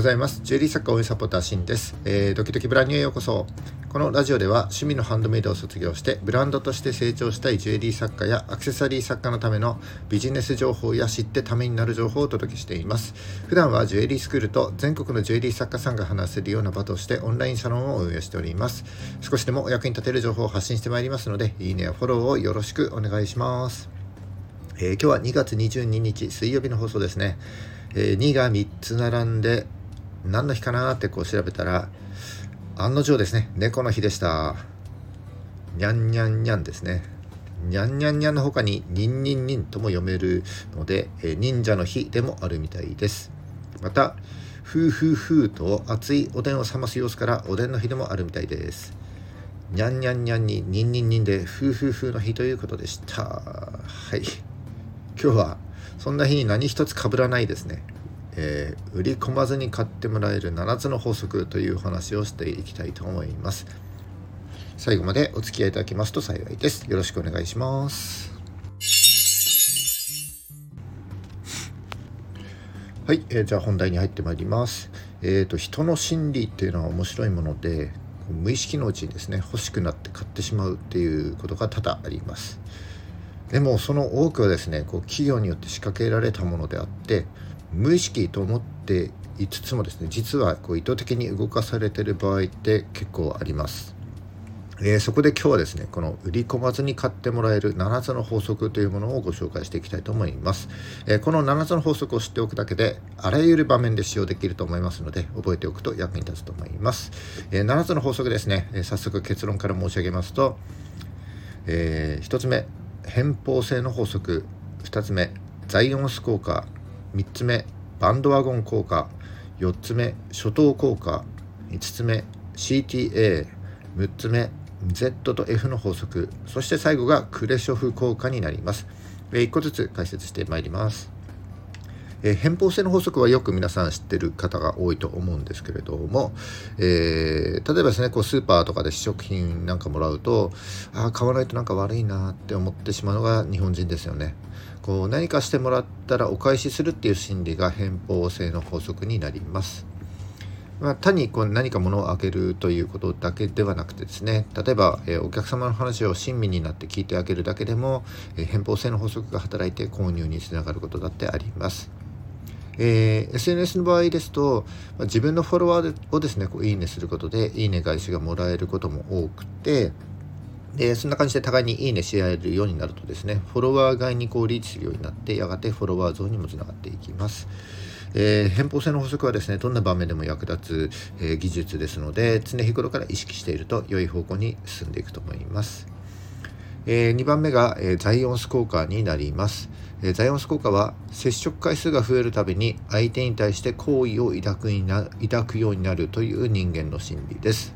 ございます。ジュエリー作家応援サポーターシンです、えー、ドキドキブランニューへようこそ。このラジオでは趣味のハンドメイドを卒業してブランドとして成長したいジュエリー作家やアクセサリー作家のためのビジネス情報や知ってためになる情報をお届けしています。普段はジュエリースクールと全国のジュエリー作家さんが話せるような場としてオンラインサロンを運営しております。少しでもお役に立てる情報を発信してまいりますので、いいねやフォローをよろしくお願いします。えー、今日は2月22日水曜日の放送ですね。えー、2が3つ並んで何の日かなってこう調べたら案の定ですね。猫の日でした。にゃんにゃんにゃんですね。にゃんにゃんにゃんの他ににんにんにんとも読めるので、え忍者の日でもあるみたいです。またふうふうふうと熱いおでんを冷ます様子からおでんの日でもあるみたいです。にゃんにゃんにゃんににんにんにんでふうふうふうの日ということでした。はい。今日はそんな日に何一つかぶらないですね。えー、売り込まずに買ってもらえる7つの法則という話をしていきたいと思います。最後までお付き合いいただきますと幸いです。よろしくお願いします。はい、えー、じゃあ本題に入ってまいります。えっ、ー、と人の心理っていうのは面白いもので無意識のうちにですね欲しくなって買ってしまうっていうことが多々あります。でもその多くはですねこう企業によって仕掛けられたものであって無意識と思っていつつもですね実はこう意図的に動かされてる場合って結構あります。えー、そこで今日はですねこの売り込まずに買ってもらえる7つの法則というものをご紹介していきたいと思います、えー、この7つの法則を知っておくだけであらゆる場面で使用できると思いますので覚えておくと役に立つと思います、えー、7つの法則ですね、え早速結論から申し上げますと、え1つ目偏方性の法則。2つ目ザイオンス効果3つ目バンドワゴン効果。4つ目初等効果。5つ目 CTA6 つ目 Z と F の法則。そして最後がクレショフ効果になります。1個ずつ解説してまいります。えー、偏方性の法則はよく皆さん知ってる方が多いと思うんですけれども、えー、例えばですねこうスーパーとかで試食品なんかもらうとああ買わないとなんか悪いなって思ってしまうのが日本人ですよね。こう何かしてもらったらお返しするっていう心理が偏方性の法則になります。まあ、単にこう何か物をあげるということだけではなくてですね例えば、えー、お客様の話を親身になって聞いてあげるだけでも、えー、偏方性の法則が働いて購入につながることだってあります。えー、SNS の場合ですと、まあ、自分のフォロワーをですねこういいねすることでいいね返しがもらえることも多くてでそんな感じで互いにいいねし合えるようになるとですねフォロワー外にこうリーチするようになってやがてフォロワー増にもつながっていきます。えー、偏方性の法則はですねどんな場面でも役立つ、えー、技術ですので常日頃から意識していると良い方向に進んでいくと思います。えー、2番目が、えー、ザイオンス効果になります、え、ザイオンス効果は接触回数が増えるたびに相手に対して好意を抱くにな抱くようになるという人間の心理です、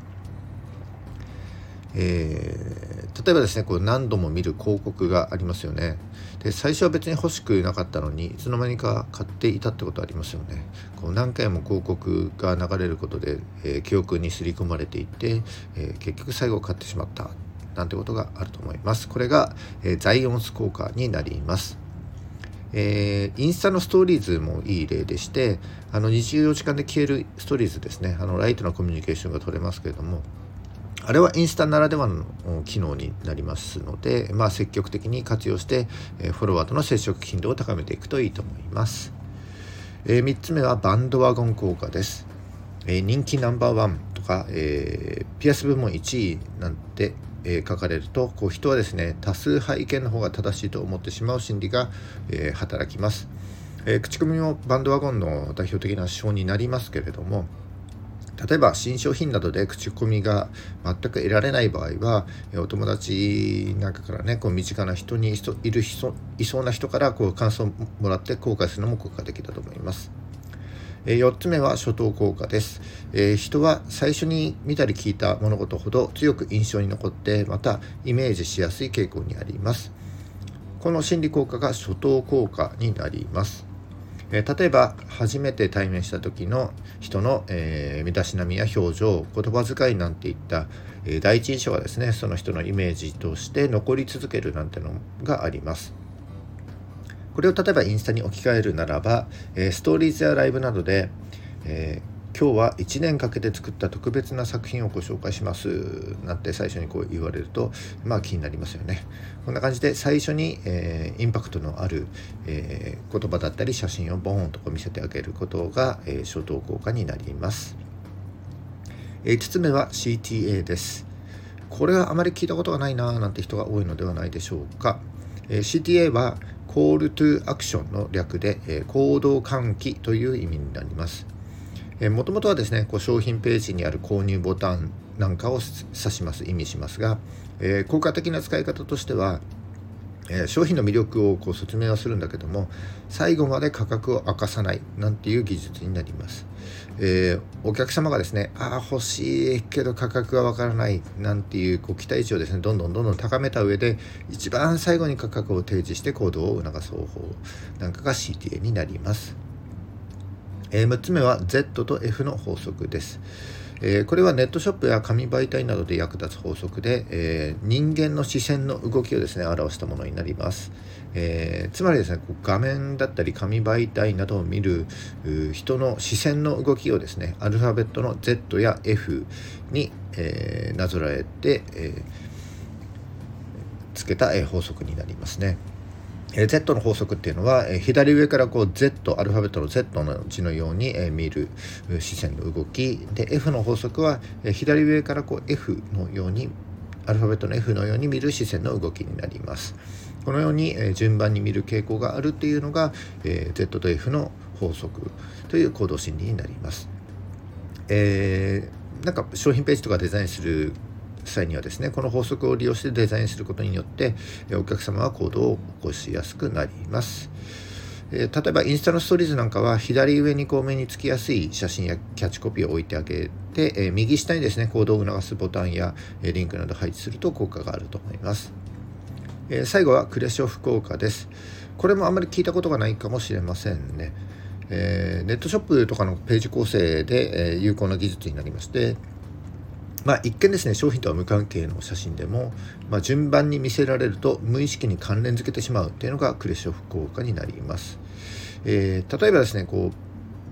えー、例えばですねこう何度も見る広告がありますよねで最初は別に欲しくなかったのにいつの間にか買っていたってことありますよねこう何回も広告が流れることで、えー、記憶に刷り込まれていって、えー、結局最後買ってしまったなんてことがあると思います。これが、え、ザイオンス効果になります。えー、インスタのストーリーズもいい例でしてあの24時間で消えるストーリーズですね。あのライトなコミュニケーションが取れますけれどもあれはインスタならではの機能になりますので、まあ、積極的に活用して、え、フォロワーとの接触頻度を高めていくといいと思います、えー、3つ目はバンドワゴン効果です、えー、人気ナンバーワンとか、えー、ピアス部門1位なんてえー、書かれるとこう人はですね多数派意見の方が正しいと思ってしまう心理が、えー、働きます、えー、口コミもバンドワゴンの代表的な手法になりますけれども例えば新商品などで口コミが全く得られない場合はお友達なんかからねこう身近な人にいる人いそうな人からこう感想をもらって後悔するのも効果的だと思います。4つ目は初等効果です、え人は最初に見たり聞いた物事ほど強く印象に残ってまたイメージしやすい傾向にあります。この心理効果が初等効果になります。え例えば初めて対面した時の人の、えー、身だしなみや表情言葉遣いなんていった、えー、第一印象はですねその人のイメージとして残り続けるなんてのがあります。これを例えばインスタに置き換えるならば、え、ストーリーズやライブなどで、え今日は1年かけて作った特別な作品をご紹介しますなんて最初にこう言われるとまあ気になりますよね。こんな感じで最初に、えー、インパクトのある、えー、言葉だったり写真をボーンとこう見せてあげることが、えー、初等効果になります。え5つ目は CTA です。これはあまり聞いたことがないななんて人が多いのではないでしょうか、え CTA は Call to Action の略で、え行動喚起という意味になります。もともとはですねこう商品ページにある購入ボタンなんかを指します意味しますが、えー、効果的な使い方としては、え、商品の魅力をこう説明はするんだけども最後まで価格を明かさないなんていう技術になります、えー、お客様がですねああ欲しいけど価格がわからないなんていうこう期待値をですねどんどんどんどん高めた上で一番最後に価格を提示して行動を促す方法なんかが CTA になりますえー、6つ目は Z と F の法則です。えー、これはネットショップや紙媒体などで役立つ法則で、えー、人間の視線の動きをですね表したものになります、えー、つまりですね画面だったり紙媒体などを見る人の視線の動きをですねアルファベットの Z や F に、えなぞらえて、えつけた、え法則になりますね。え Z の法則っていうのは、え左上からこう Z アルファベットの Z の字のように、え見る視線の動き。で F の法則は、え左上からこう F のようにアルファベットの F のように見る視線の動きになります。このように、え順番に見る傾向があるっていうのが、え Z と F の法則という行動心理になります、えー、なんか商品ページとかデザインする際にはですねこの法則を利用してデザインすることによってお客様は行動を起こしやすくなります。例えばインスタのストーリーズなんかは左上にこう目につきやすい写真やキャッチコピーを置いてあげて、右下にですね行動を促すボタンや、リンクなど配置すると効果があると思います。最後はクレショフ効果です。これもあんまり聞いたことがないかもしれませんね。え、ネットショップとかのページ構成で、え有効な技術になりましてまあ、一見ですね商品とは無関係の写真でも、まあ、順番に見せられると無意識に関連づけてしまうっていうのがクレショフ効果になります、えー、例えばですねこ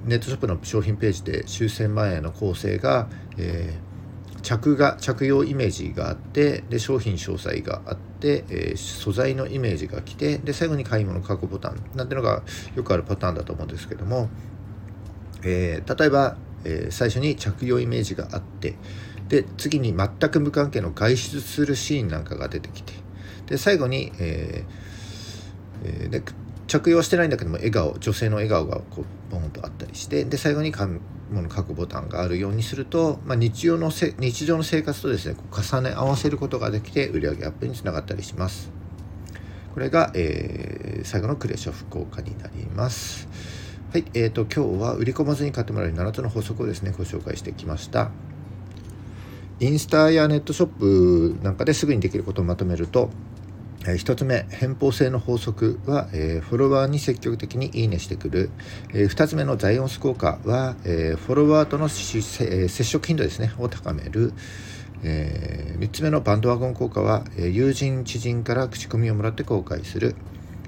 うネットショップの商品ページで終戦前の構成が、えー、着が着用イメージがあってで商品詳細があって、えー、素材のイメージが来てで最後に買い物書くボタンなんてのがよくあるパターンだと思うんですけども、え、例えば、え、最初に着用イメージがあってで次に全く無関係の外出するシーンなんかが出てきてで最後に、えー、で着用してないんだけども笑顔女性の笑顔がこうボンとあったりしてで最後に買うもの書くボタンがあるようにすると、まあ、日常のせ日常の生活とですねこう重ね合わせることができて売上アップにつながったりします。これが、えー、最後のクレショフ効果になります。はい、えーと、今日は売り込まずに買ってもらえる7つの法則をですねご紹介してきました。インスタやネットショップなんかですぐにできることをまとめると、え1つ目偏方性の法則は、えー、フォロワーに積極的にいいねしてくる、えー、2つ目のザイオンス効果は、えー、フォロワーとの接触頻度ですねを高める、え3つ目のバンドワゴン効果は、え友人知人から口コミをもらって公開する。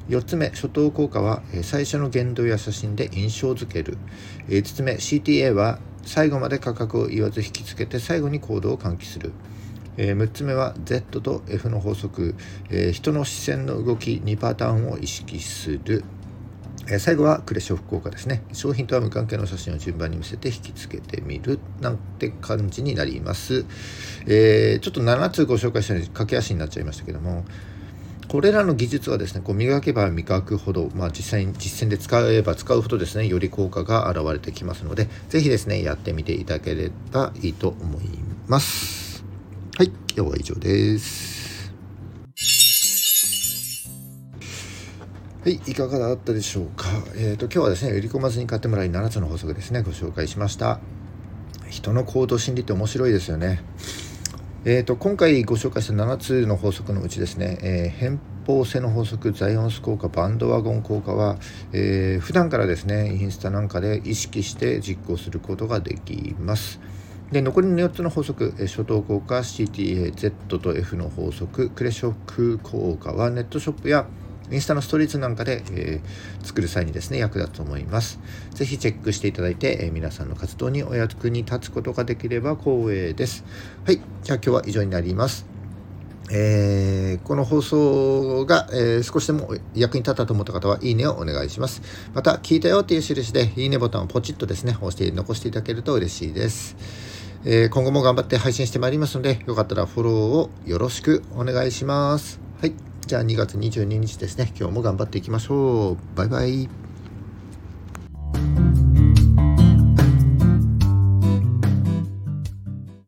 4つ目初等効果は、最初の言動や写真で印象づける、5つ目 CTA は最後まで価格を言わず引きつけて最後に行動を喚起する、えー、6つ目は Z と F の法則、えー、人の視線の動き2パターンを意識する、えー、最後はクレショフ効果ですね。商品とは無関係の写真を順番に見せて引きつけてみる。なんて感じになります、えちょっと7つご紹介したので駆け足になっちゃいましたけども。これらの技術はですねこう磨けば磨くほど、まあ、実際に実践で使えば使うほどですねより効果が現れてきますので是非ですねやってみていただければいいと思いますはい今日は以上ですはい、いかがだったでしょうか？えっ、ー、と今日はですね、売り込まずに買ってもらい7つの法則ですね、ご紹介しました。人の行動心理って面白いですよね。えーと、今回ご紹介した7つの法則のうちですね、えー、偏方性の法則ザイオンス効果バンドワゴン効果は、えー、普段からですねインスタなんかで意識して実行することができます。で残りの4つの法則、え、初等効果 CTA Z と F の法則クレショック効果はネットショップやインスタのストーリーズなんかで、えー、作る際にですね、役立つと思います。ぜひチェックしていただいて、えー、皆さんの活動にお役に立つことができれば光栄です。はい。じゃあ今日は以上になります。えー、この放送が、えー、少しでも役に立ったと思った方は、いいねをお願いします。また、聞いたよっていう印で、いいねボタンをポチッとですね、押して残していただけると嬉しいです。えー、今後も頑張って配信してまいりますので、よかったらフォローをよろしくお願いします。はい。じゃあ2月22日ですね。今日も頑張っていきましょう。バイバイ。